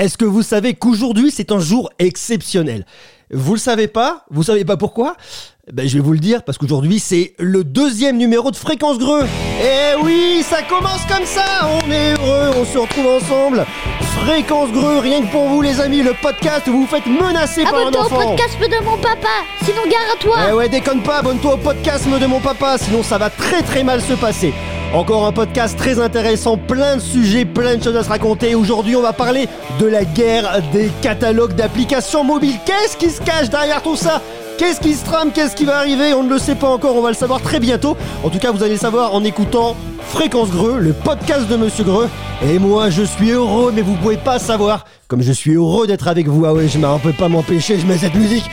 Est-ce que vous savez qu'aujourd'hui c'est un jour exceptionnel? Vous le savez pas? Vous savez pas pourquoi? Ben, je vais vous le dire parce qu'aujourd'hui c'est le deuxième numéro de Fréquence Greux. Eh oui, ça commence comme ça. On est heureux, on se retrouve ensemble. Fréquence Greux, rien que pour vous les amis, le podcast où vous vous faites menacer par un Abonne-toi au enfant. podcast de mon papa, sinon gare à toi. Eh ouais, déconne pas, abonne-toi au podcast de mon papa, sinon ça va très très mal se passer. Encore un podcast très intéressant, plein de sujets, plein de choses à se raconter. Aujourd'hui, on va parler de la guerre des catalogues d'applications mobiles. Qu'est-ce qui se cache derrière tout ça? Qu'est-ce qui se trame? Qu'est-ce qui va arriver? On ne le sait pas encore, on va le savoir très bientôt. En tout cas, vous allez le savoir en écoutant Fréquence Greux, le podcast de Monsieur Greux. Et moi, je suis heureux, mais vous pouvez pas savoir comme je suis heureux d'être avec vous. Ah ouais, je ne peux pas m'empêcher, je mets cette musique.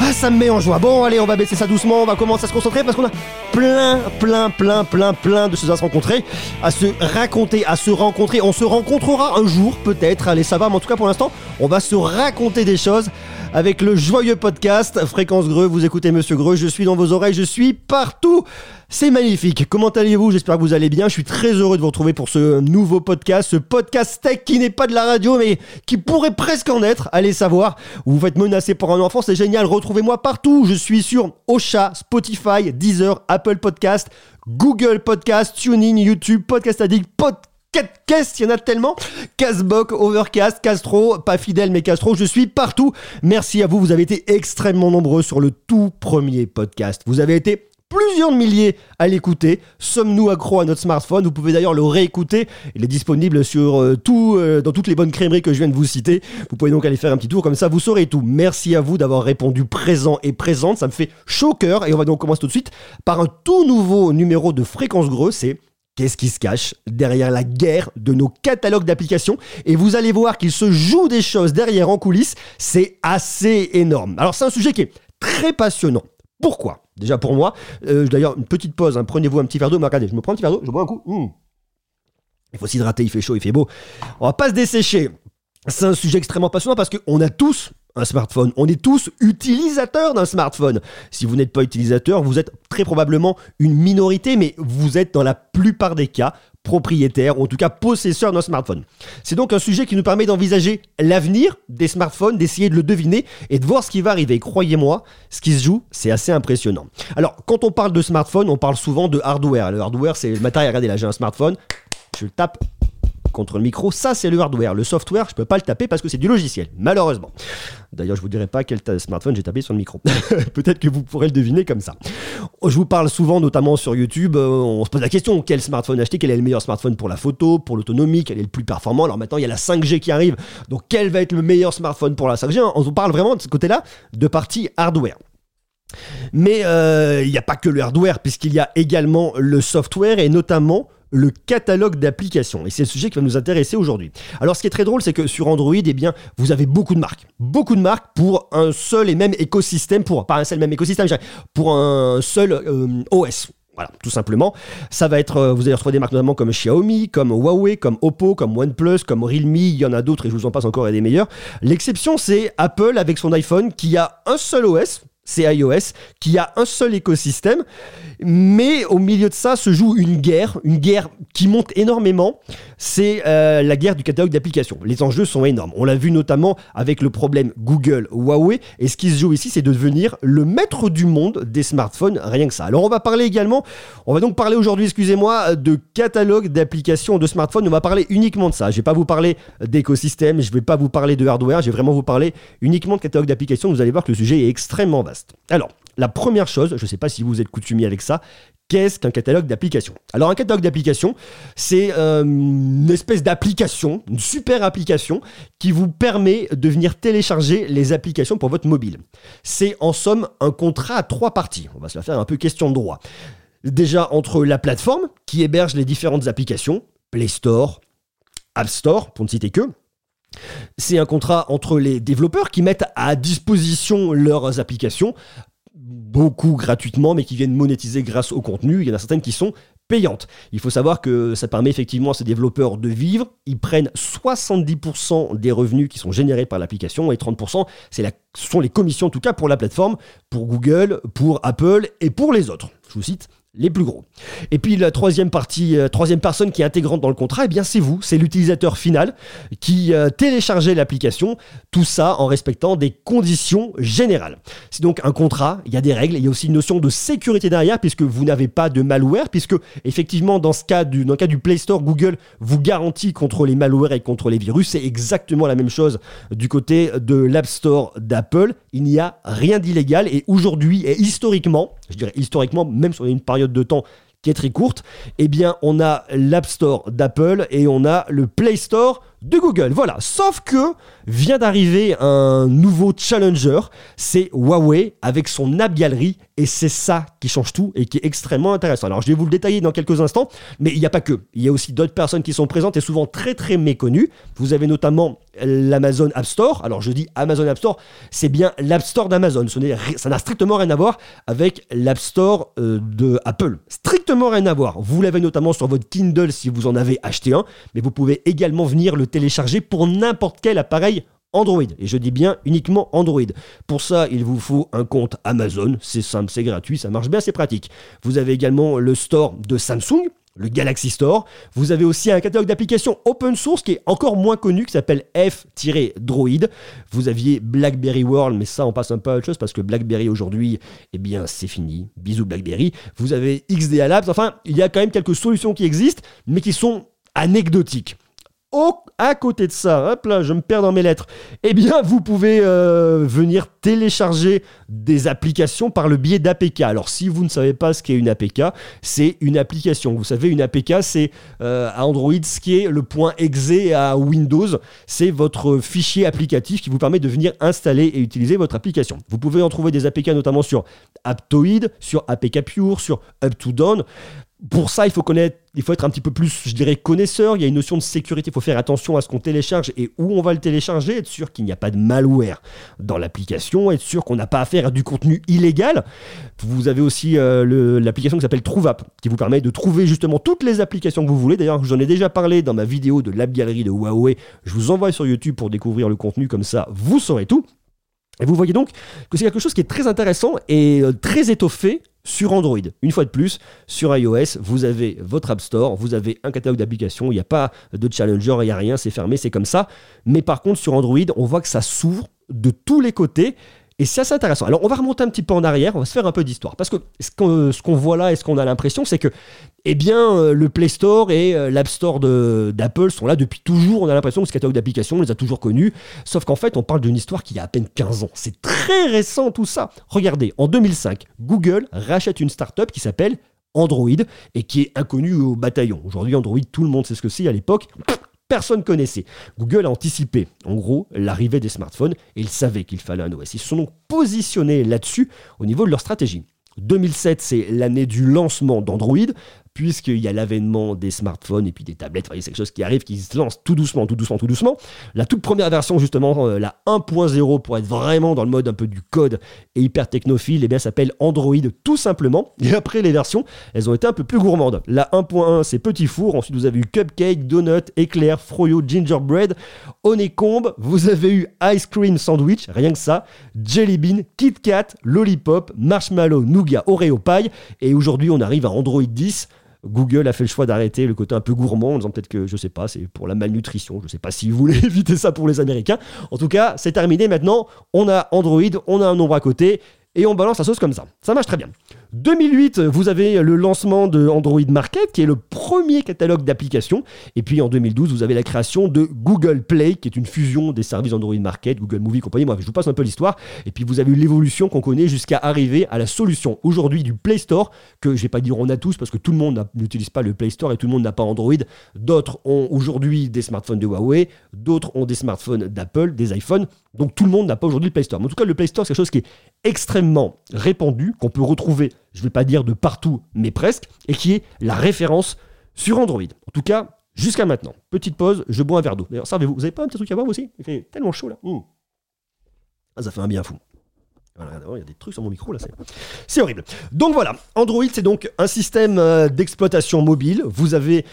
Ah, ça me met en joie. Bon, allez, on va baisser ça doucement, on va commencer à se concentrer parce qu'on a plein, plein, plein, plein, plein de choses à se rencontrer, à se raconter, à se rencontrer. On se rencontrera un jour, peut-être, allez, ça va, mais en tout cas, pour l'instant, on va se raconter des choses avec le joyeux podcast Fréquence Greux. Vous écoutez Monsieur Greux, je suis dans vos oreilles, je suis partout. C'est magnifique. Comment allez-vous? J'espère que vous allez bien. Je suis très heureux de vous retrouver pour ce nouveau podcast, ce podcast tech qui n'est pas de la radio, mais qui pourrait presque en être. Allez savoir. Vous vous faites menacer par un enfant, c'est génial. Retrouvez-moi partout. Je suis sur Ocha, Spotify, Deezer, Apple Podcast, Google Podcast, TuneIn, YouTube, Podcast Addict, Podcast. il y en a tellement. Castbox, Overcast, Castro, pas fidèle mais Castro, je suis partout. Merci à vous, vous avez été extrêmement nombreux sur le tout premier podcast. Vous avez été plusieurs milliers à l'écouter. Sommes-nous accros à notre smartphone? Vous pouvez d'ailleurs le réécouter. Il est disponible sur euh, tout, euh, dans toutes les bonnes crèmeries que je viens de vous citer. Vous pouvez donc aller faire un petit tour comme ça, vous saurez tout. Merci à vous d'avoir répondu présent et présente. Ça me fait chaud au cœur. Et on va donc commencer tout de suite par un tout nouveau numéro de Fréquence Greux. C'est Qu'est-ce qui se cache derrière la guerre de nos catalogues d'applications? Et vous allez voir qu'il se joue des choses derrière en coulisses. C'est assez énorme. Alors c'est un sujet qui est très passionnant. Pourquoi? Déjà pour moi, euh, d'ailleurs une petite pause, hein. prenez-vous un petit verre d'eau, regardez, je me prends un petit verre d'eau, je bois un coup. Mmh. Il faut s'hydrater, il fait chaud, il fait beau. On va pas se dessécher. C'est un sujet extrêmement passionnant parce qu'on a tous un smartphone. On est tous utilisateurs d'un smartphone. Si vous n'êtes pas utilisateur, vous êtes très probablement une minorité, mais vous êtes dans la plupart des cas propriétaire ou en tout cas possesseur d'un smartphone. C'est donc un sujet qui nous permet d'envisager l'avenir des smartphones, d'essayer de le deviner et de voir ce qui va arriver. Croyez-moi, ce qui se joue, c'est assez impressionnant. Alors, quand on parle de smartphone, on parle souvent de hardware. Le hardware, c'est le matériel. Regardez là, j'ai un smartphone, je le tape contre le micro, ça c'est le hardware. Le software, je peux pas le taper parce que c'est du logiciel, malheureusement. D'ailleurs, je vous dirai pas quel smartphone j'ai tapé sur le micro. Peut-être que vous pourrez le deviner comme ça. Je vous parle souvent, notamment sur YouTube, euh, on se pose la question quel smartphone acheter, quel est le meilleur smartphone pour la photo, pour l'autonomie, quel est le plus performant? Alors maintenant, il y a la 5G qui arrive, donc quel va être le meilleur smartphone pour la 5G On vous parle vraiment de ce côté-là de partie hardware. Mais euh, il n'y a pas que le hardware, puisqu'il y a également le software et notamment le catalogue d'applications. Et c'est le sujet qui va nous intéresser aujourd'hui. Alors ce qui est très drôle, c'est que sur Android, eh bien, vous avez beaucoup de marques. Beaucoup de marques pour un seul et même écosystème, pour pas un seul même écosystème, pour un seul euh, OS. Voilà, tout simplement. Ça va être, euh, vous allez retrouver des marques notamment comme Xiaomi, comme Huawei, comme Oppo, comme OnePlus, comme Realme, il y en a d'autres et je vous en passe encore et des meilleurs. L'exception, c'est Apple avec son iPhone qui a un seul OS, c'est iOS, qui a un seul écosystème, mais au milieu de ça se joue une guerre, une guerre qui monte énormément, c'est euh, la guerre du catalogue d'applications. Les enjeux sont énormes. On l'a vu notamment avec le problème Google, Huawei, et ce qui se joue ici, c'est de devenir le maître du monde des smartphones, rien que ça. Alors on va parler également, on va donc parler aujourd'hui, excusez-moi, de catalogue d'applications de smartphones, on va parler uniquement de ça. Je vais pas vous parler d'écosystème, je vais pas vous parler de hardware, je vais vraiment vous parler uniquement de catalogue d'applications, vous allez voir que le sujet est extrêmement vaste. Alors, la première chose, je ne sais pas si vous êtes coutumier avec ça, qu'est-ce qu'un catalogue d'applications? Alors un catalogue d'applications, c'est euh, une espèce d'application, une super application qui vous permet de venir télécharger les applications pour votre mobile. C'est en somme un contrat à trois parties. On va se la faire un peu question de droit. Déjà entre la plateforme qui héberge les différentes applications, Play Store, App Store, pour ne citer que, c'est un contrat entre les développeurs qui mettent à disposition leurs applications, beaucoup gratuitement, mais qui viennent monétiser grâce au contenu. Il y en a certaines qui sont payantes. Il faut savoir que ça permet effectivement à ces développeurs de vivre. Ils prennent 70% des revenus qui sont générés par l'application et 30% c'est la, ce sont les commissions en tout cas pour la plateforme, pour Google, pour Apple et pour les autres. Je vous cite les plus gros. Et puis la troisième partie, euh, troisième personne qui est intégrante dans le contrat, eh bien c'est vous, c'est l'utilisateur final qui euh, téléchargeait l'application, tout ça en respectant des conditions générales. C'est donc un contrat, il y a des règles, il y a aussi une notion de sécurité derrière puisque vous n'avez pas de malware, puisque effectivement dans ce cas dans le cas du Play Store, Google vous garantit contre les malwares et contre les virus, c'est exactement la même chose du côté de l'App Store d'Apple. Il n'y a rien d'illégal et aujourd'hui et historiquement, je dirais historiquement, même sur une période de temps qui est très courte, eh bien on a l'App Store d'Apple et on a le Play Store de Google. Voilà, sauf que vient d'arriver un nouveau challenger, c'est Huawei avec son App Gallery et c'est ça qui change tout et qui est extrêmement intéressant. Alors je vais vous le détailler dans quelques instants, mais il n'y a pas que. Il y a aussi d'autres personnes qui sont présentes et souvent très très méconnues. Vous avez notamment l'Amazon App Store. Alors je dis Amazon App Store, c'est bien l'App Store d'Amazon. Ça n'a strictement rien à voir avec l'App Store euh, de Apple. Strictement rien à voir. Vous l'avez notamment sur votre Kindle si vous en avez acheté un, mais vous pouvez également venir le télécharger pour n'importe quel appareil Android. Et je dis bien uniquement Android. Pour ça, il vous faut un compte Amazon. C'est simple, c'est gratuit, ça marche bien, c'est pratique. Vous avez également le store de Samsung, le Galaxy Store. Vous avez aussi un catalogue d'applications open source qui est encore moins connu, qui s'appelle F-Droid. Vous aviez BlackBerry World, mais ça, on passe un peu à autre chose parce que BlackBerry aujourd'hui, eh bien, c'est fini. Bisous BlackBerry. Vous avez XDA Labs. Enfin, il y a quand même quelques solutions qui existent, mais qui sont anecdotiques. Au, à côté de ça, hop là, je me perds dans mes lettres. Eh bien, vous pouvez euh, venir télécharger des applications par le biais d'APK. Alors, si vous ne savez pas ce qu'est une APK, c'est une application. Vous savez, une APK, c'est euh, à Android ce qui est le point exe à Windows. C'est votre fichier applicatif qui vous permet de venir installer et utiliser votre application. Vous pouvez en trouver des APK notamment sur Aptoid, sur APK Pure, sur Up2Down pour ça, il faut connaître, il faut être un petit peu plus, je dirais, connaisseur. Il y a une notion de sécurité. Il faut faire attention à ce qu'on télécharge et où on va le télécharger. Être sûr qu'il n'y a pas de malware dans l'application. Être sûr qu'on n'a pas affaire à du contenu illégal. Vous avez aussi euh, l'application qui s'appelle TrouveApp, qui vous permet de trouver justement toutes les applications que vous voulez. D'ailleurs, j'en ai déjà parlé dans ma vidéo de l'App Gallery de Huawei. Je vous envoie sur YouTube pour découvrir le contenu. Comme ça, vous saurez tout. Et vous voyez donc que c'est quelque chose qui est très intéressant et euh, très étoffé sur Android. Une fois de plus, sur iOS, vous avez votre App Store, vous avez un catalogue d'applications, il n'y a pas de challenger, il n'y a rien, c'est fermé, c'est comme ça. Mais par contre, sur Android, on voit que ça s'ouvre de tous les côtés et c'est assez intéressant. Alors, on va remonter un petit peu en arrière, on va se faire un peu d'histoire. Parce que ce qu'on voit là et ce qu'on a l'impression, c'est que, eh bien, euh, le Play Store et euh, l'App Store d'Apple sont là depuis toujours. On a l'impression que ce catalogue d'applications, on les a toujours connus. Sauf qu'en fait, on parle d'une histoire qui a à peine 15 ans. C'est très récent tout ça. Regardez, en 2005, Google rachète une startup qui s'appelle Android et qui est inconnue au bataillon. Aujourd'hui, Android, tout le monde sait ce que c'est. À l'époque, personne connaissait. Google a anticipé, en gros, l'arrivée des smartphones et ils savaient qu'il fallait un OS. Ils se sont donc positionnés là-dessus au niveau de leur stratégie. 2007, c'est l'année du lancement d'Android puisqu'il y a l'avènement des smartphones et puis des tablettes. c'est quelque chose qui arrive, qui se lance tout doucement, tout doucement, tout doucement. La toute première version, justement, euh, la 1.0, pour être vraiment dans le mode un peu du code et hyper technophile, eh bien, s'appelle Android tout simplement. Et après, les versions, elles ont été un peu plus gourmandes. La 1.1, c'est Petit Four. Ensuite, vous avez eu Cupcake, Donut, Éclair, Froyo, Gingerbread, Honeycomb. Vous avez eu Ice Cream Sandwich, rien que ça. Jelly Bean, Kit Kat, Lollipop, Marshmallow, Nougat, Oreo Pie. Et aujourd'hui, on arrive à Android 10. Google a fait le choix d'arrêter le côté un peu gourmand en disant peut-être que, je sais pas, c'est pour la malnutrition. Je sais pas si vous voulez éviter ça pour les Américains. En tout cas, c'est terminé maintenant. On a Android, on a un nombre à côté et on balance la sauce comme ça. Ça marche très bien. 2008, vous avez le lancement de Android Market, qui est le premier catalogue d'applications. Et puis en 2012, vous avez la création de Google Play, qui est une fusion des services Android Market, Google Movie, compagnie. Moi, je vous passe un peu l'histoire. Et puis vous avez eu l'évolution qu'on connaît jusqu'à arriver à la solution aujourd'hui du Play Store, que je vais pas dire on a tous, parce que tout le monde n'utilise pas le Play Store et tout le monde n'a pas Android. D'autres ont aujourd'hui des smartphones de Huawei, d'autres ont des smartphones d'Apple, des iPhones. Donc tout le monde n'a pas aujourd'hui le Play Store. Mais en tout cas, le Play Store, c'est quelque chose qui est extrêmement répandu, qu'on peut retrouver je ne vais pas dire de partout, mais presque, et qui est la référence sur Android. En tout cas, jusqu'à maintenant. Petite pause, je bois un verre d'eau. D'ailleurs, servez-vous. Vous avez pas un petit truc à boire aussi? Il fait tellement chaud là. Mmh. Ah, ça fait un bien fou. Voilà, il y a des trucs sur mon micro là, c'est horrible. Donc voilà, Android c'est donc un système euh, d'exploitation mobile. Vous avez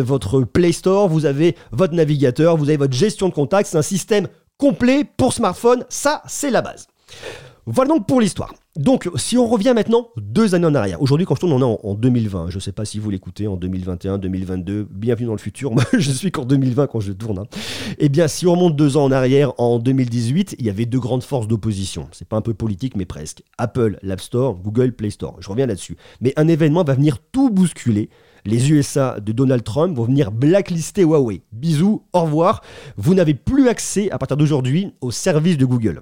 votre Play Store, vous avez votre navigateur, vous avez votre gestion de contacts. C'est un système complet pour smartphone. Ça, c'est la base. Voilà donc pour l'histoire. Donc, si on revient maintenant deux années en arrière, aujourd'hui, quand je tourne, on est en, 2020. Je ne sais pas si vous l'écoutez en 2021, 2022. Bienvenue dans le futur. Moi, je suis qu'en 2020 quand je tourne. Hein. Eh bien, si on remonte deux ans en arrière, en 2018, il y avait deux grandes forces d'opposition. C'est pas un peu politique, mais presque. Apple, l'App Store, Google, Play Store. Je reviens là-dessus. Mais un événement va venir tout bousculer. Les USA de Donald Trump vont venir blacklister Huawei. Bisous, au revoir. Vous n'avez plus accès à partir d'aujourd'hui aux services de Google.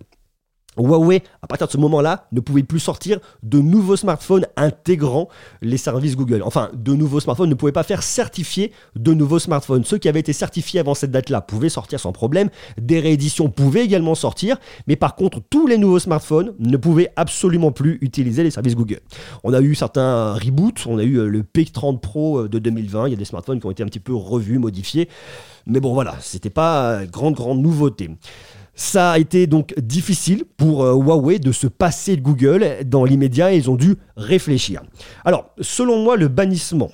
Huawei, à partir de ce moment-là, ne pouvait plus sortir de nouveaux smartphones intégrant les services Google. Enfin, de nouveaux smartphones ne pouvaient pas faire certifier de nouveaux smartphones. Ceux qui avaient été certifiés avant cette date-là pouvaient sortir sans problème. Des rééditions pouvaient également sortir. Mais par contre, tous les nouveaux smartphones ne pouvaient absolument plus utiliser les services Google. On a eu certains reboots. On a eu euh, le P30 Pro euh, de 2020. Il y a des smartphones qui ont été un petit peu revus, modifiés. Mais bon, voilà, c'était pas grande, grande nouveauté. Ça a été donc difficile pour euh, Huawei de se passer de Google dans l'immédiat et ils ont dû réfléchir. Alors, selon moi, le bannissement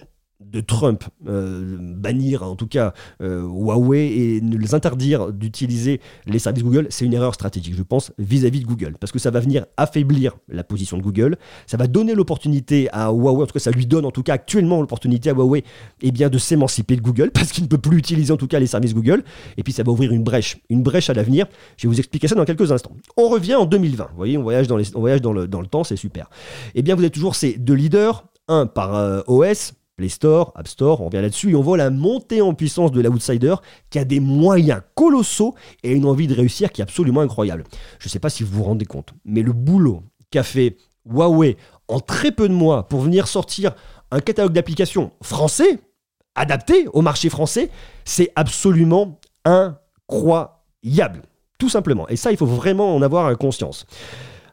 de Trump euh, bannir en tout cas euh, Huawei et les interdire d'utiliser les services Google, c'est une erreur stratégique, je pense, vis-à-vis de Google. Parce que ça va venir affaiblir la position de Google, ça va donner l'opportunité à Huawei, en tout cas ça lui donne en tout cas actuellement l'opportunité à Huawei eh bien, de s'émanciper de Google, parce qu'il ne peut plus utiliser en tout cas les services Google, et puis ça va ouvrir une brèche, une brèche à l'avenir. Je vais vous expliquer ça dans quelques instants. On revient en 2020, vous voyez, on voyage dans le temps, c'est super. Eh bien vous êtes toujours ces deux leaders, un par euh, OS, Play Store, App Store, on revient là-dessus et on voit la montée en puissance de l'outsider qui a des moyens colossaux et une envie de réussir qui est absolument incroyable. Je ne sais pas si vous vous rendez compte, mais le boulot qu'a fait Huawei en très peu de mois pour venir sortir un catalogue d'applications français, adapté au marché français, c'est absolument incroyable. Tout simplement. Et ça, il faut vraiment en avoir conscience.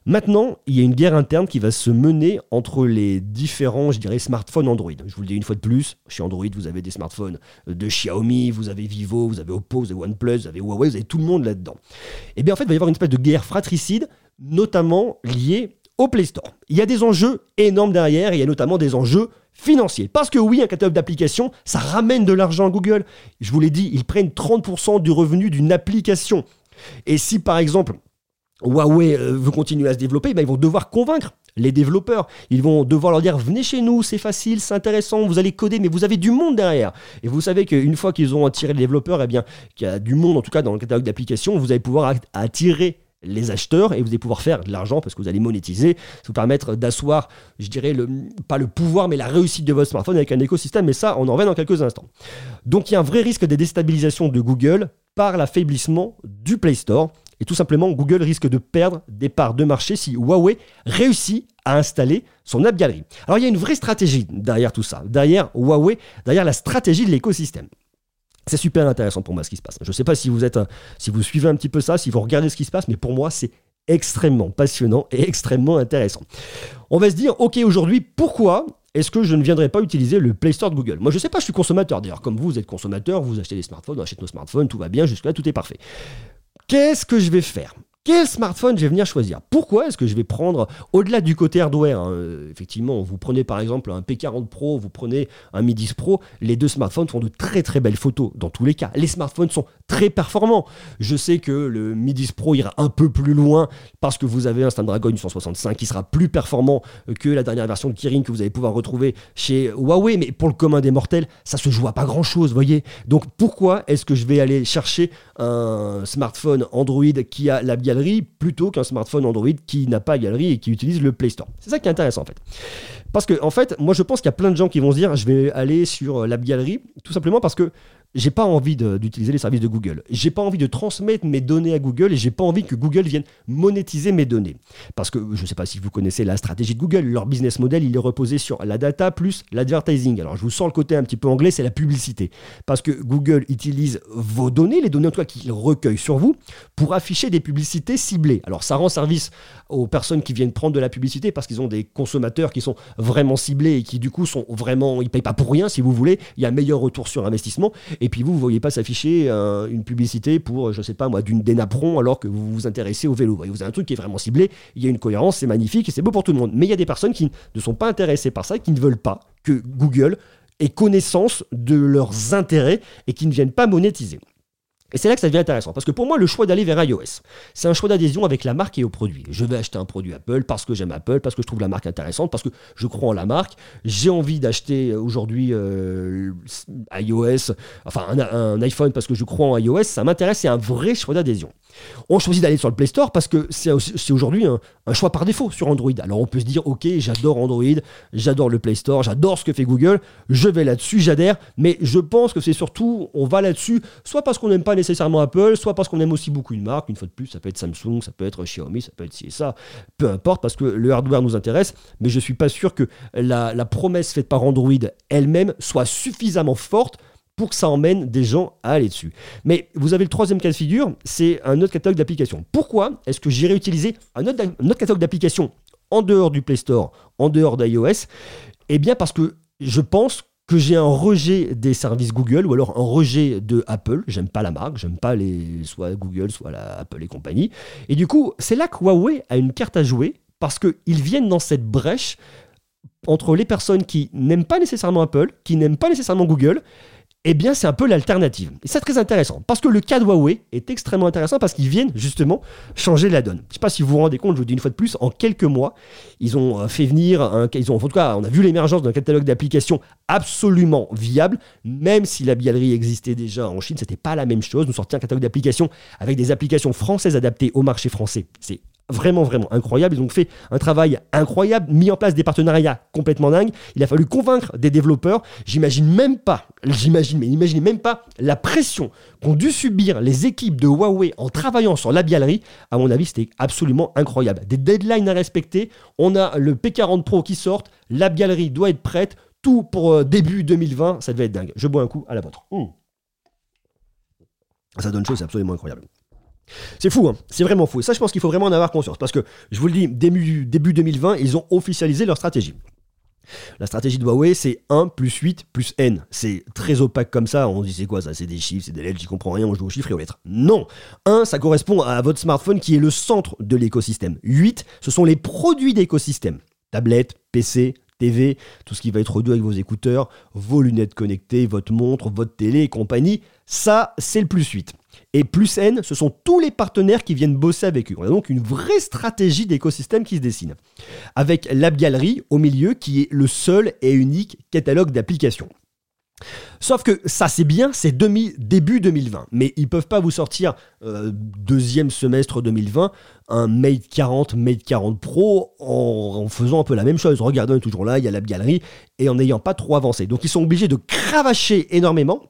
Maintenant, il y a une guerre interne qui va se mener entre les différents, je dirais, smartphones Android. Je vous le dis une fois de plus, chez Android, vous avez des smartphones de Xiaomi, vous avez Vivo, vous avez Oppo, vous avez OnePlus, vous avez Huawei, vous avez tout le monde là-dedans. Et eh bien en fait, il va y avoir une espèce de guerre fratricide, notamment liée au Play Store. Il y a des enjeux énormes derrière, il y a notamment des enjeux financiers. Parce que oui, un catalogue d'applications, ça ramène de l'argent à Google. Je vous l'ai dit, ils prennent 30% du revenu d'une application. Et si par exemple, Huawei euh, veut continuer à se développer, ben, ils vont devoir convaincre les développeurs. Ils vont devoir leur dire venez chez nous, c'est facile, c'est intéressant, vous allez coder, mais vous avez du monde derrière. Et vous savez qu'une fois qu'ils ont attiré les développeurs, eh bien, qu'il y a du monde en tout cas dans le catalogue d'applications, vous allez pouvoir attirer les acheteurs et vous allez pouvoir faire de l'argent parce que vous allez monétiser, vous permettre d'asseoir, je dirais, pas le pouvoir, mais la réussite de votre smartphone avec un écosystème. Mais ça, on en revient dans quelques instants. Donc il y a un vrai risque de déstabilisation de Google par l'affaiblissement du Play Store. Et tout simplement, Google risque de perdre des parts de marché si Huawei réussit à installer son App Gallery. Alors il y a une vraie stratégie derrière tout ça, derrière Huawei, derrière la stratégie de l'écosystème. C'est super intéressant pour moi ce qui se passe. Je ne sais pas si vous êtes, si vous suivez un petit peu ça, si vous regardez ce qui se passe, mais pour moi c'est extrêmement passionnant et extrêmement intéressant. On va se dire, ok aujourd'hui, pourquoi est-ce que je ne viendrai pas utiliser le Play Store de Google? Moi je ne sais pas, je suis consommateur d'ailleurs, comme vous, vous êtes consommateur, vous achetez des smartphones, on achète nos smartphones, tout va bien, jusque-là tout est parfait. Qu'est-ce que je vais faire? Quel smartphone je vais venir choisir? Pourquoi est-ce que je vais prendre, au-delà du côté hardware, hein, euh, effectivement, vous prenez par exemple un P40 Pro, vous prenez un Mi 10 Pro, les deux smartphones font de très très belles photos dans tous les cas. Les smartphones sont très performants. Je sais que le Mi 10 Pro ira un peu plus loin parce que vous avez un Snapdragon 865 qui sera plus performant que la dernière version de Kirin que vous allez pouvoir retrouver chez Huawei, mais pour le commun des mortels, ça se joue à pas grand-chose, voyez. Donc pourquoi est-ce que je vais aller chercher un smartphone Android qui a la plutôt qu'un smartphone Android qui n'a pas galerie et qui utilise le Play Store. C'est ça qui est intéressant en fait. Parce que en fait, moi je pense qu'il y a plein de gens qui vont se dire je vais aller sur l'app galerie tout simplement parce que j'ai pas envie d'utiliser les services de Google. J'ai pas envie de transmettre mes données à Google et j'ai pas envie que Google vienne monétiser mes données. Parce que je ne sais pas si vous connaissez la stratégie de Google. Leur business model, il est reposé sur la data plus l'advertising. Alors je vous sens le côté un petit peu anglais, c'est la publicité. Parce que Google utilise vos données, les données en tout cas qu'il recueille sur vous, pour afficher des publicités ciblées. Alors ça rend service aux personnes qui viennent prendre de la publicité parce qu'ils ont des consommateurs qui sont vraiment ciblés et qui du coup sont vraiment, ils payent pas pour rien si vous voulez. Il y a un meilleur retour sur investissement. Et puis vous, ne voyez pas s'afficher euh, une publicité pour, je ne sais pas moi, d'une Dénapron alors que vous vous intéressez au vélo. Vous, avez un truc qui est vraiment ciblé, il y a une cohérence, c'est magnifique et c'est beau pour tout le monde. Mais il y a des personnes qui ne sont pas intéressées par ça, qui ne veulent pas que Google ait connaissance de leurs intérêts et qui ne viennent pas monétiser. Et c'est là que ça devient intéressant, parce que pour moi, le choix d'aller vers iOS, c'est un choix d'adhésion avec la marque et au produit. Je vais acheter un produit Apple parce que j'aime Apple, parce que je trouve la marque intéressante, parce que je crois en la marque. J'ai envie d'acheter euh, aujourd'hui euh, iOS, enfin un, iPhone parce que je crois en iOS. Ça m'intéresse, c'est un vrai choix d'adhésion. On choisit d'aller sur le Play Store parce que c'est aujourd'hui un, un, choix par défaut sur Android. Alors on peut se dire, ok, j'adore Android, j'adore le Play Store, j'adore ce que fait Google, je vais là-dessus, j'adhère, mais je pense que c'est surtout, on va là-dessus, soit parce qu'on n'aime pas nécessairement Apple, soit parce qu'on aime aussi beaucoup une marque. Une fois de plus, ça peut être Samsung, ça peut être Xiaomi, ça peut être ci et ça. Peu importe, parce que le hardware nous intéresse, mais je suis pas sûr que la, la promesse faite par Android elle-même soit suffisamment forte pour que ça emmène des gens à aller dessus. Mais vous avez le troisième cas de figure, c'est un autre catalogue d'applications. Pourquoi est-ce que j'irai utiliser un autre, un autre catalogue d'applications en dehors du Play Store, en dehors d'iOS? Eh bien parce que je pense que j'ai un rejet des services Google ou alors un rejet de Apple. J'aime pas la marque, j'aime pas les soit Google, soit Apple et compagnie. Et du coup, c'est là que Huawei a une carte à jouer parce qu'ils viennent dans cette brèche entre les personnes qui n'aiment pas nécessairement Apple, qui n'aiment pas nécessairement Google, eh bien, c'est un peu l'alternative. Et c'est très intéressant, parce que le cas de Huawei est extrêmement intéressant, parce qu'ils viennent justement changer la donne. Je ne sais pas si vous vous rendez compte, je vous dis une fois de plus, en quelques mois, ils ont euh, fait venir, un, ils ont, en tout cas, on a vu l'émergence d'un catalogue d'applications absolument viable, même si la bialerie existait déjà en Chine, c'était pas la même chose. Nous sortions un catalogue d'applications avec des applications françaises adaptées au marché français. C'est vraiment, vraiment incroyable. Ils ont fait un travail incroyable, mis en place des partenariats complètement dingues. Il a fallu convaincre des développeurs. J'imagine même pas, j'imagine, mais imaginez même pas la pression qu'ont dû subir les équipes de Huawei en travaillant sur la bialerie. À mon avis, c'était absolument incroyable. Des deadlines à respecter. On a le P40 Pro qui sort. La bialerie doit être prête. Tout pour euh, début 2020. Ça devait être dingue. Je bois un coup à la vôtre. Mmh. Ça donne chaud, c'est absolument incroyable. C'est fou, hein c'est vraiment fou. Et ça, je pense qu'il faut vraiment en avoir conscience. Parce que, je vous le dis, début, début 2020, ils ont officialisé leur stratégie. La stratégie de Huawei, c'est 1 plus 8 plus N. C'est très opaque comme ça. On dit c'est quoi ça? C'est des chiffres, c'est des lettres, j'y comprends rien, on joue aux chiffres et aux lettres. Non 1, ça correspond à votre smartphone qui est le centre de l'écosystème. 8, ce sont les produits d'écosystème. Tablette, PC, TV, tout ce qui va être audio avec vos écouteurs, vos lunettes connectées, votre montre, votre télé et compagnie. Ça, c'est le plus 8. Et plus N, ce sont tous les partenaires qui viennent bosser avec eux. On a donc une vraie stratégie d'écosystème qui se dessine. Avec la Galerie au milieu, qui est le seul et unique catalogue d'applications. Sauf que ça c'est bien, c'est début 2020, mais ils peuvent pas vous sortir euh, deuxième semestre 2020 un Mate 40, Mate 40 Pro en, en, faisant un peu la même chose. Regardez, on est toujours là, il y a la galerie, et en n'ayant pas trop avancé. Donc ils sont obligés de cravacher énormément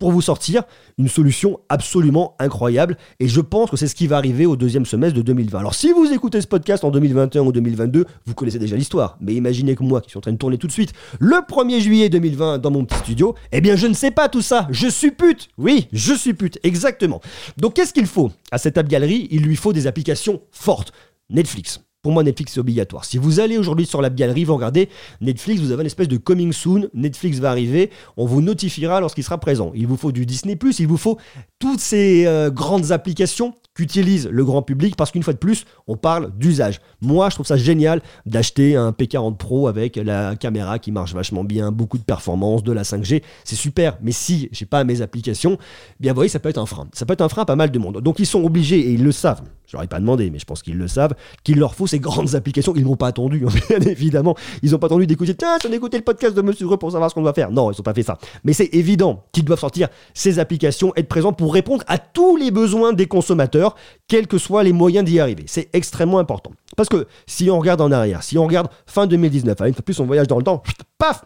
pour vous sortir une solution absolument incroyable. Et je pense que c'est ce qui va arriver au deuxième semestre de 2020. Alors si vous écoutez ce podcast en 2021 ou 2022, vous connaissez déjà l'histoire. Mais imaginez que moi, qui suis en train de tourner tout de suite, le 1er juillet 2020 dans mon petit studio, eh bien je ne sais pas tout ça. Je suis pute. Oui, je suis pute. Exactement. Donc qu'est-ce qu'il faut? À cette app galerie Il lui faut des applications fortes. Netflix. Pour moi, Netflix, c'est obligatoire. Si vous allez aujourd'hui sur la galerie, vous regardez Netflix, vous avez une espèce de coming soon. Netflix va arriver, on vous notifiera lorsqu'il sera présent. Il vous faut du Disney, il vous faut toutes ces euh, grandes applications qu'utilise le grand public parce qu'une fois de plus, on parle d'usage. Moi, je trouve ça génial d'acheter un P40 Pro avec la caméra qui marche vachement bien, beaucoup de performance, de la 5G, c'est super. Mais si j'ai pas mes applications, bien vous voyez, ça peut être un frein. Ça peut être un frein à pas mal de monde. Donc ils sont obligés et ils le savent. Je leur ai pas demandé, mais je pense qu'ils le savent, qu'il leur faut ces grandes applications. Ils n'ont pas attendu, hein, bien évidemment. Ils n'ont pas attendu d'écouter, tiens, on écouté le podcast de Monsieur pour savoir ce qu'on doit faire. Non, ils n'ont pas fait ça. Mais c'est évident qu'ils doivent sortir ces applications, être présents pour répondre à tous les besoins des consommateurs, quels que soient les moyens d'y arriver. C'est extrêmement important. Parce que si on regarde en arrière, si on regarde fin 2019, une fois plus on voyage dans le temps, paf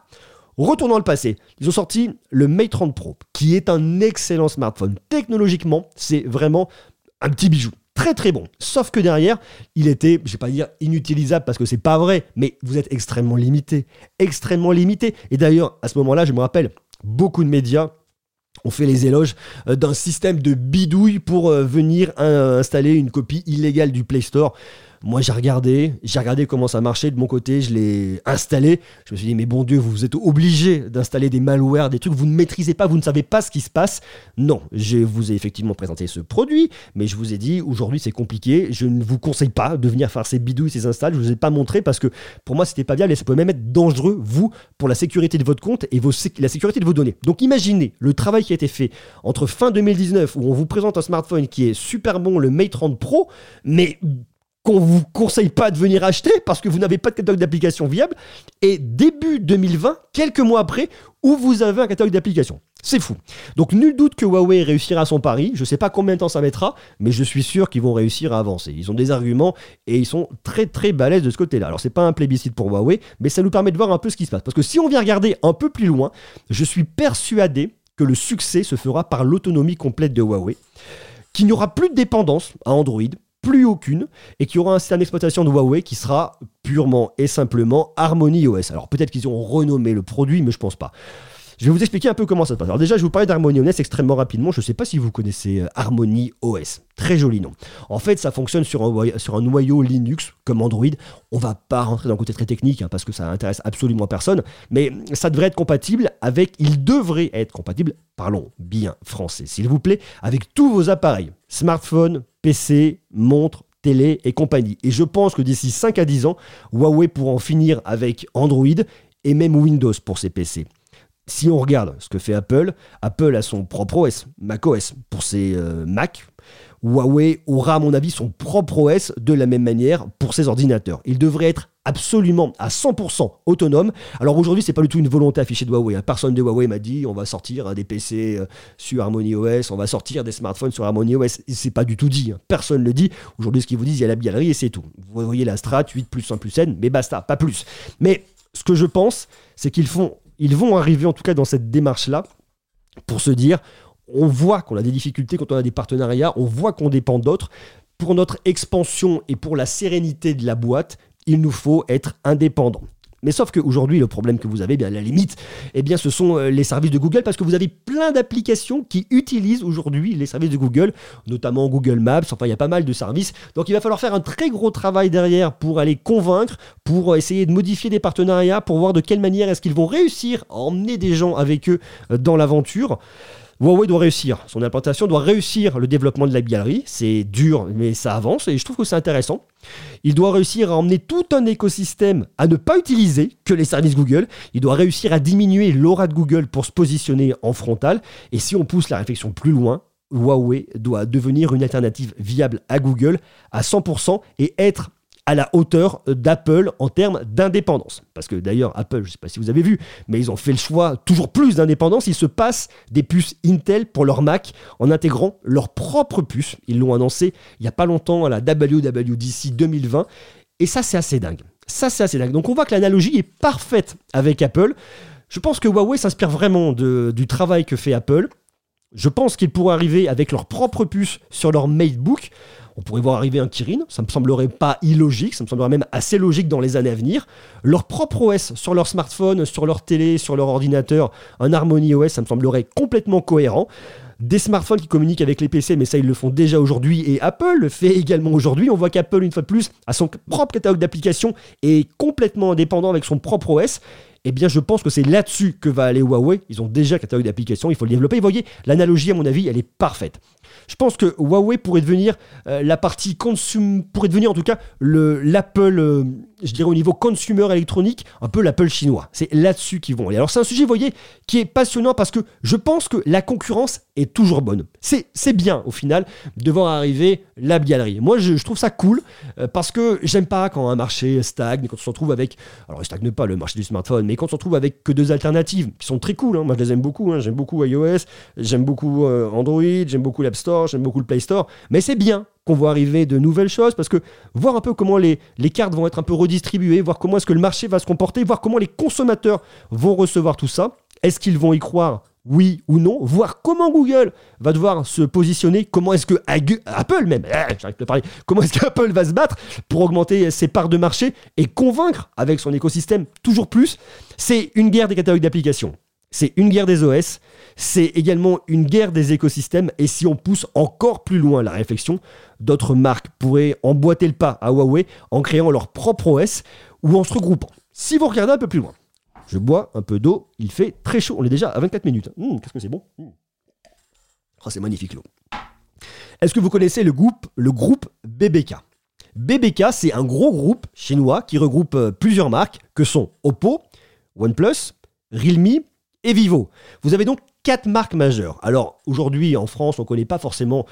Retournons le passé, ils ont sorti le Mate 30 Pro, qui est un excellent smartphone. Technologiquement, c'est vraiment un petit bijou très très bon. Sauf que derrière, il était, je vais pas dire inutilisable parce que c'est pas vrai, mais vous êtes extrêmement limité, extrêmement limité. Et d'ailleurs, à ce moment-là, je me rappelle, beaucoup de médias ont fait les éloges euh, d'un système de bidouille pour euh, venir installer une copie illégale du Play Store. Moi, j'ai regardé, j'ai regardé comment ça marchait de mon côté, je l'ai installé. Je me suis dit, mais bon Dieu, vous êtes obligé d'installer des malwares, des trucs vous ne maîtrisez pas, vous ne savez pas ce qui se passe. Non, je vous ai effectivement présenté ce produit, mais je vous ai dit, aujourd'hui, c'est compliqué. Je ne vous conseille pas de venir faire ces bidouilles, ces installs. Je vous ai pas montré parce que pour moi, c'était pas viable et ça peut même être dangereux, vous, pour la sécurité de votre compte et la sécurité de vos données. Donc, imaginez le travail qui a été fait entre fin 2019 où on vous présente un smartphone qui est super bon, le Mate 30 Pro, mais qu'on vous conseille pas de venir acheter parce que vous n'avez pas de catalogue d'application viable, et début 2020, quelques mois après, où vous avez un catalogue d'applications. C'est fou. Donc nul doute que Huawei réussira son pari. Je ne sais pas combien de temps ça mettra, mais je suis sûr qu'ils vont réussir à avancer. Ils ont des arguments et ils sont très très balèzes de ce côté-là. Alors c'est pas un plébiscite pour Huawei, mais ça nous permet de voir un peu ce qui se passe. Parce que si on vient regarder un peu plus loin, je suis persuadé que le succès se fera par l'autonomie complète de Huawei, qu'il n'y aura plus de dépendance à Android, plus aucune, et qu'il y aura un système d'exploitation de Huawei qui sera purement et simplement Harmony OS. Alors peut-être qu'ils ont renommé le produit, mais je pense pas. Je vais vous expliquer un peu comment ça se passe. Alors déjà, je vous parler d'Harmony OS extrêmement rapidement. Je ne sais pas si vous connaissez euh, Harmony OS. Très joli nom. En fait, ça fonctionne sur un, noyau Linux comme Android. On va pas rentrer dans le côté très technique hein, parce que ça intéresse absolument personne. Mais ça devrait être compatible avec, il devrait être compatible, parlons bien français s'il vous plaît, avec tous vos appareils. Smartphone, PC, montre, télé et compagnie. Et je pense que d'ici 5 à 10 ans, Huawei pourra en finir avec Android et même Windows pour ses PC si on regarde ce que fait Apple, Apple a son propre OS, macOS, pour ses euh, Mac. Huawei aura, à mon avis, son propre OS de la même manière pour ses ordinateurs. Il devrait être absolument à 100% autonome. Alors aujourd'hui, c'est pas du tout une volonté affichée de Huawei. Hein. Personne de Huawei m'a dit on va sortir des PC euh, sur Harmony OS, on va sortir des smartphones sur Harmony OS. C'est pas du tout dit. Hein. Personne ne le dit. Aujourd'hui, ce qu'ils vous disent, il y a la galerie et c'est tout. Vous voyez la Strat 8 plus 1 plus N, mais basta, pas plus. Mais ce que je pense, c'est qu'ils font ils vont arriver en tout cas dans cette démarche-là pour se dire, on voit qu'on a des difficultés quand on a des partenariats, on voit qu'on dépend d'autres. Pour notre expansion et pour la sérénité de la boîte, il nous faut être indépendant. Mais sauf qu'aujourd'hui, le problème que vous avez, bien à la limite, eh ce sont euh, les services de Google parce que vous avez plein d'applications qui utilisent aujourd'hui les services de Google, notamment Google Maps. Enfin, il y a pas mal de services. Donc, il va falloir faire un très gros travail derrière pour aller convaincre, pour essayer de modifier des partenariats, pour voir de quelle manière est-ce qu'ils vont réussir à emmener des gens avec eux euh, dans l'aventure. Huawei doit réussir. Son implantation doit réussir le développement de la galerie. C'est dur, mais ça avance et je trouve que c'est intéressant. Il doit réussir à emmener tout un écosystème à ne pas utiliser que les services Google. Il doit réussir à diminuer l'aura de Google pour se positionner en frontal. Et si on pousse la réflexion plus loin, Huawei doit devenir une alternative viable à Google à 100% et être à la hauteur d'Apple en termes d'indépendance. Parce que d'ailleurs, Apple, je ne sais pas si vous avez vu, mais ils ont fait le choix toujours plus d'indépendance. Ils se passent des puces Intel pour leur Mac en intégrant leur propre puce. Ils l'ont annoncé il n'y a pas longtemps à la WWDC 2020. Et ça, c'est assez dingue. Ça, c'est assez dingue. Donc on voit que l'analogie est parfaite avec Apple. Je pense que Huawei s'inspire vraiment du travail que fait Apple. Je pense qu'ils pourraient arriver avec leur propre puce sur leur MateBook. On pourrait voir arriver un Kirin, ça me semblerait pas illogique, ça me semblerait même assez logique dans les années à venir. Leur propre OS sur leur smartphone, sur leur télé, sur leur ordinateur, un Harmony OS, ça me semblerait complètement cohérent des smartphones qui communiquent avec les PC, mais ça ils le font déjà aujourd'hui et Apple le fait également aujourd'hui. On voit qu'Apple, une fois de plus, a son propre catalogue d'applications et est complètement indépendant avec son propre OS. Eh bien, je pense que c'est là-dessus que va aller Huawei. Ils ont déjà un catalogue d'applications, il faut le développer. vous voyez, l'analogie, à mon avis, elle est parfaite. Je pense que Huawei pourrait devenir euh, la partie consume, pourrait devenir en tout cas l'Apple, euh, je dirais au niveau consumer électronique, un peu l'Apple chinois. C'est là-dessus qu'ils vont aller. Alors c'est un sujet, vous voyez, qui est passionnant parce que je pense que la concurrence est toujours bonne. C'est bien au final de voir arriver la galerie. Moi, je, trouve ça cool euh, parce que j'aime pas quand un marché stagne, quand on se retrouve avec, alors il stagne pas le marché du smartphone, mais quand on se retrouve avec que deux alternatives qui sont très cool. Hein. Moi, je les aime beaucoup. Hein. J'aime beaucoup iOS, j'aime beaucoup Android, j'aime beaucoup l'App J'aime beaucoup le Play Store, mais c'est bien qu'on voit arriver de nouvelles choses, parce que voir un peu comment les, les cartes vont être un peu redistribuées, voir comment est-ce que le marché va se comporter, voir comment les consommateurs vont recevoir tout ça, est-ce qu'ils vont y croire oui ou non, voir comment Google va devoir se positionner, comment est-ce que Apple même, eh, j'arrive de parler, comment est-ce qu'Apple va se battre pour augmenter ses parts de marché et convaincre avec son écosystème toujours plus. C'est une guerre des catalogues d'applications. C'est une guerre des OS, c'est également une guerre des écosystèmes, et si on pousse encore plus loin la réflexion, d'autres marques pourraient emboîter le pas à Huawei en créant leur propre OS ou en se regroupant. Si vous regardez un peu plus loin, je bois un peu d'eau, il fait très chaud, on est déjà à 24 minutes. Mmh, Qu'est-ce que c'est bon? Mmh. Oh, c'est magnifique l'eau. Est-ce que vous connaissez le groupe, le groupe BBK BBK, c'est un gros groupe chinois qui regroupe euh, plusieurs marques que sont Oppo, OnePlus, Realme et Vivo. Vous avez donc quatre marques majeures. Alors aujourd'hui en France, on ne connaît pas forcément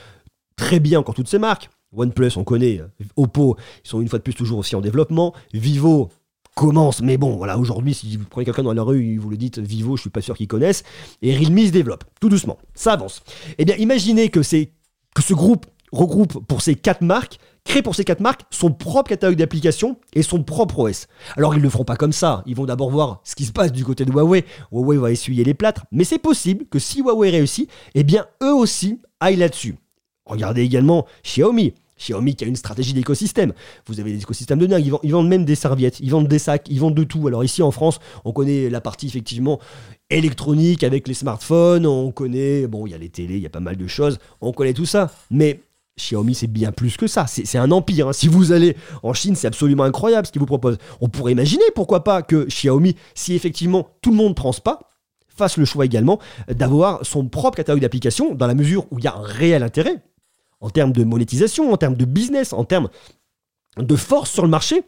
très bien encore toutes ces marques. OnePlus, on connaît. euh, Oppo, ils sont une fois de plus toujours aussi en développement. Vivo commence, mais bon, voilà, aujourd'hui, si vous prenez quelqu'un dans la rue vous le dites Vivo, je suis pas sûr qu'ils connaissent. Et Realme se développe, tout doucement, ça avance. Eh bien, imaginez que, c'est- que ce groupe regroupe pour ces quatre marques, crée pour ces quatre marques son propre catalogue d'applications et son propre OS. Alors, ils ne le feront pas comme ça. Ils vont d'abord voir ce qui se passe du côté de Huawei. Huawei va essuyer les plâtres, mais c'est possible que si Huawei réussit, eh bien, eux aussi aillent là-dessus. Regardez également Xiaomi. Xiaomi qui a une stratégie d'écosystème. Vous avez des écosystèmes de dingue. Ils vendent, même des serviettes, ils vendent des sacs, ils vendent de tout. Alors ici en France, on connaît la partie effectivement électronique avec les smartphones. On connaît, bon, il y a les télés, il y a pas mal de choses. On connaît tout ça. Mais Xiaomi, c'est bien plus que ça. C'est un empire. hein. Si vous allez en Chine, c'est absolument incroyable ce qu'ils vous proposent. On pourrait imaginer, pourquoi pas, que Xiaomi, si effectivement tout le monde ne pense pas, fasse le choix également d'avoir son propre catalogue d'applications dans la mesure où il y a un réel intérêt en termes de monétisation, en termes de business, en termes de force sur le marché.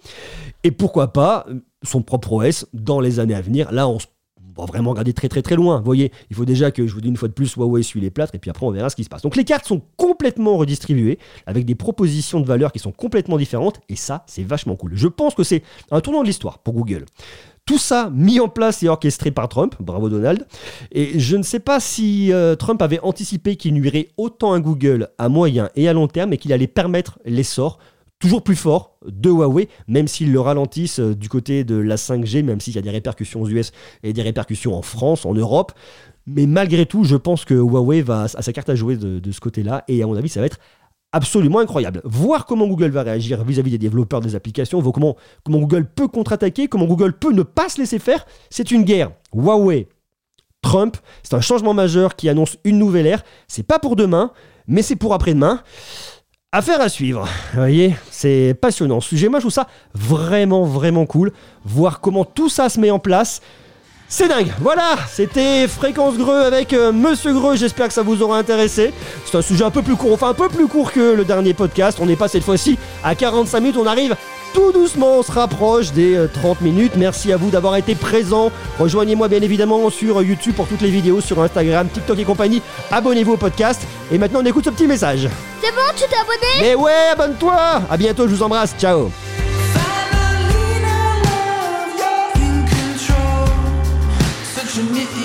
Et pourquoi pas euh, son propre OS dans les années à venir. Là, on, s- on va vraiment regarder très très très loin. Vous voyez, il faut déjà que, je vous dis une fois de plus, Huawei suit les plâtres et puis après on verra ce qui se passe. Donc les cartes sont complètement redistribuées avec des propositions de valeur qui sont complètement différentes et ça, c'est vachement cool. Je pense que c'est un tournant de l'histoire pour Google. Tout ça mis en place et orchestré par Trump, bravo Donald. Et je ne sais pas si euh, Trump avait anticipé qu'il nuirait autant à Google à moyen et à long terme et qu'il allait permettre l'essor toujours plus fort de Huawei, même s'ils le ralentissent euh, du côté de la 5G, même s'il y a des répercussions aux US et des répercussions en France, en Europe. Mais malgré tout, je pense que Huawei va à sa carte à jouer de, ce côté-là, et à mon avis, ça va être absolument incroyable. Voir comment Google va réagir vis-à-vis des développeurs des applications, voir comment, comment Google peut contre-attaquer, comment Google peut ne pas se laisser faire, c'est une guerre. Huawei, Trump, c'est un changement majeur qui annonce une nouvelle ère. C'est pas pour demain, mais c'est pour après-demain. Affaire à suivre. Vous voyez, c'est passionnant. Sujet, moi, je trouve ça vraiment, vraiment cool. Voir comment tout ça se met en place. C'est dingue. Voilà, c'était Fréquence Greux avec euh, Monsieur Greux. J'espère que ça vous aura intéressé. C'est un sujet un peu plus court, enfin un peu plus court que le dernier podcast. On n'est pas cette fois-ci à 45 minutes. On arrive tout doucement, on se rapproche des euh, 30 minutes. Merci à vous d'avoir été présents. Rejoignez-moi bien évidemment sur YouTube pour toutes les vidéos, sur Instagram, TikTok et compagnie. Abonnez-vous au podcast. Et maintenant, on écoute ce petit message. C'est bon, tu t'es abonné? Mais ouais, abonne-toi À bientôt, je vous embrasse. Ciao Passionate